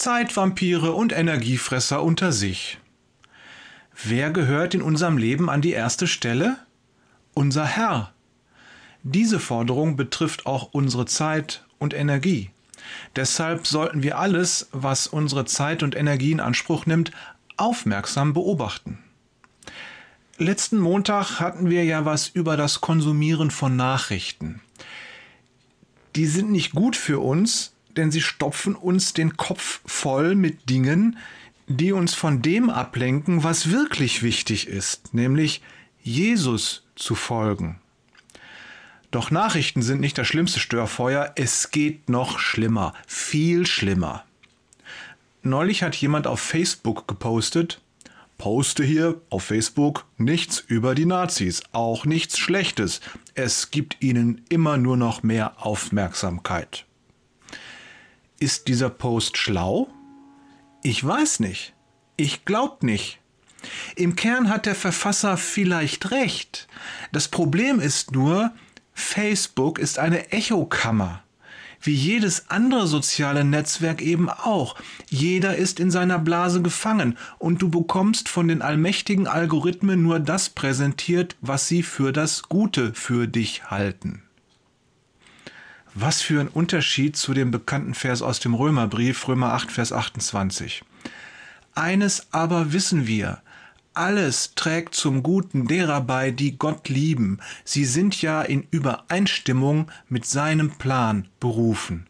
Zeitvampire und Energiefresser unter sich. Wer gehört in unserem Leben an die erste Stelle? Unser Herr. Diese Forderung betrifft auch unsere Zeit und Energie. Deshalb sollten wir alles, was unsere Zeit und Energie in Anspruch nimmt, aufmerksam beobachten. Letzten Montag hatten wir ja was über das Konsumieren von Nachrichten. Die sind nicht gut für uns, denn sie stopfen uns den Kopf voll mit Dingen, die uns von dem ablenken, was wirklich wichtig ist, nämlich Jesus zu folgen. Doch Nachrichten sind nicht das schlimmste Störfeuer, es geht noch schlimmer, viel schlimmer. Neulich hat jemand auf Facebook gepostet, poste hier auf Facebook nichts über die Nazis, auch nichts Schlechtes. Es gibt ihnen immer nur noch mehr Aufmerksamkeit. Ist dieser Post schlau? Ich weiß nicht. Ich glaub nicht. Im Kern hat der Verfasser vielleicht recht. Das Problem ist nur, Facebook ist eine Echokammer. Wie jedes andere soziale Netzwerk eben auch. Jeder ist in seiner Blase gefangen und du bekommst von den allmächtigen Algorithmen nur das präsentiert, was sie für das Gute für dich halten. Was für ein Unterschied zu dem bekannten Vers aus dem Römerbrief, Römer 8, Vers 28. Eines aber wissen wir, alles trägt zum Guten derer bei, die Gott lieben. Sie sind ja in Übereinstimmung mit seinem Plan berufen.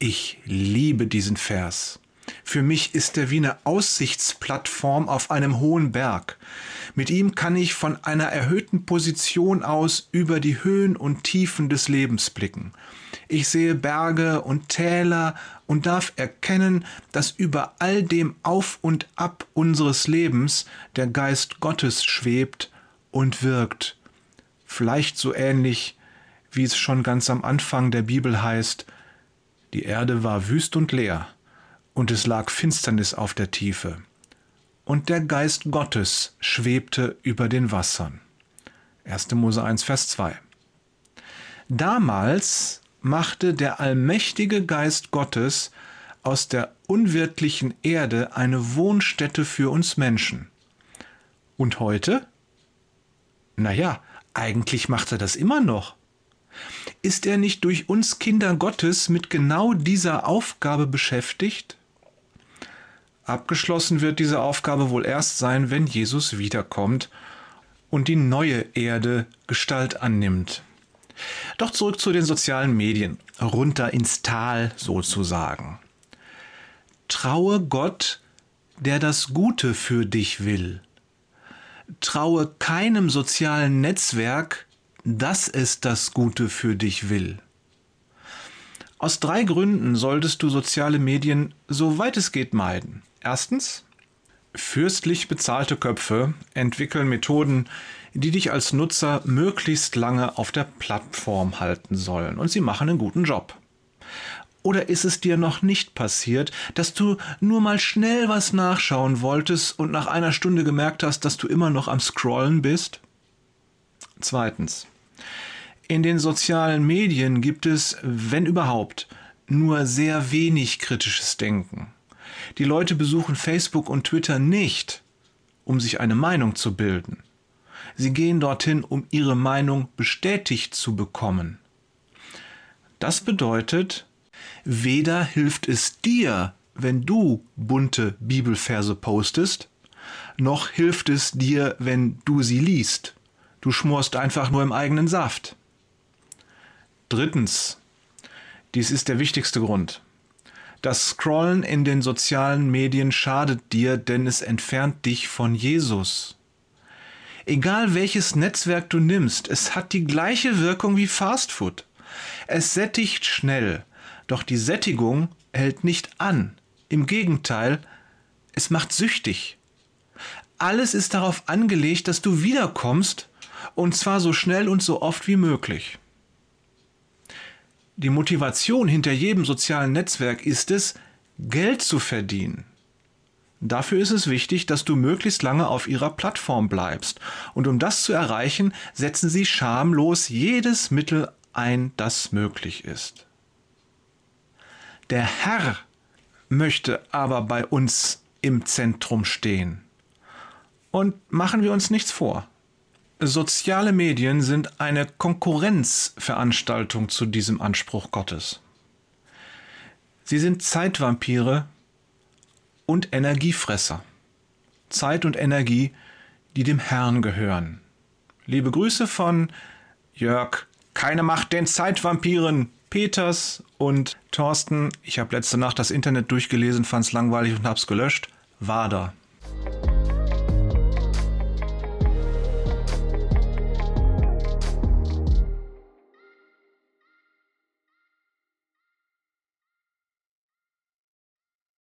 Ich liebe diesen Vers. Für mich ist er wie eine Aussichtsplattform auf einem hohen Berg. Mit ihm kann ich von einer erhöhten Position aus über die Höhen und Tiefen des Lebens blicken. Ich sehe Berge und Täler und darf erkennen, dass über all dem Auf und Ab unseres Lebens der Geist Gottes schwebt und wirkt. Vielleicht so ähnlich, wie es schon ganz am Anfang der Bibel heißt, die Erde war wüst und leer, und es lag Finsternis auf der Tiefe, und der Geist Gottes schwebte über den Wassern. 1. Mose 1, Vers 2. Damals machte der allmächtige Geist Gottes aus der unwirtlichen Erde eine Wohnstätte für uns Menschen. Und heute? Naja, eigentlich macht er das immer noch. Ist er nicht durch uns Kinder Gottes mit genau dieser Aufgabe beschäftigt? Abgeschlossen wird diese Aufgabe wohl erst sein, wenn Jesus wiederkommt und die neue Erde Gestalt annimmt. Doch zurück zu den sozialen Medien, runter ins Tal sozusagen. Traue Gott, der das Gute für dich will. Traue keinem sozialen Netzwerk, dass es das Gute für dich will. Aus drei Gründen solltest du soziale Medien so weit es geht meiden. Erstens, fürstlich bezahlte Köpfe entwickeln Methoden, die dich als Nutzer möglichst lange auf der Plattform halten sollen. Und sie machen einen guten Job. Oder ist es dir noch nicht passiert, dass du nur mal schnell was nachschauen wolltest und nach einer Stunde gemerkt hast, dass du immer noch am Scrollen bist? Zweitens. In den sozialen Medien gibt es, wenn überhaupt, nur sehr wenig kritisches Denken. Die Leute besuchen Facebook und Twitter nicht, um sich eine Meinung zu bilden. Sie gehen dorthin, um ihre Meinung bestätigt zu bekommen. Das bedeutet, weder hilft es dir, wenn du bunte Bibelverse postest, noch hilft es dir, wenn du sie liest. Du schmorst einfach nur im eigenen Saft. Drittens, dies ist der wichtigste Grund. Das Scrollen in den sozialen Medien schadet dir, denn es entfernt dich von Jesus. Egal welches Netzwerk du nimmst, es hat die gleiche Wirkung wie Fastfood. Es sättigt schnell, doch die Sättigung hält nicht an. Im Gegenteil, es macht süchtig. Alles ist darauf angelegt, dass du wiederkommst, und zwar so schnell und so oft wie möglich. Die Motivation hinter jedem sozialen Netzwerk ist es, Geld zu verdienen. Dafür ist es wichtig, dass du möglichst lange auf ihrer Plattform bleibst. Und um das zu erreichen, setzen sie schamlos jedes Mittel ein, das möglich ist. Der Herr möchte aber bei uns im Zentrum stehen. Und machen wir uns nichts vor. Soziale Medien sind eine Konkurrenzveranstaltung zu diesem Anspruch Gottes. Sie sind Zeitvampire und Energiefresser. Zeit und Energie, die dem Herrn gehören. Liebe Grüße von Jörg, keine Macht den Zeitvampiren, Peters und Thorsten. Ich habe letzte Nacht das Internet durchgelesen, fand es langweilig und habe es gelöscht. Wader.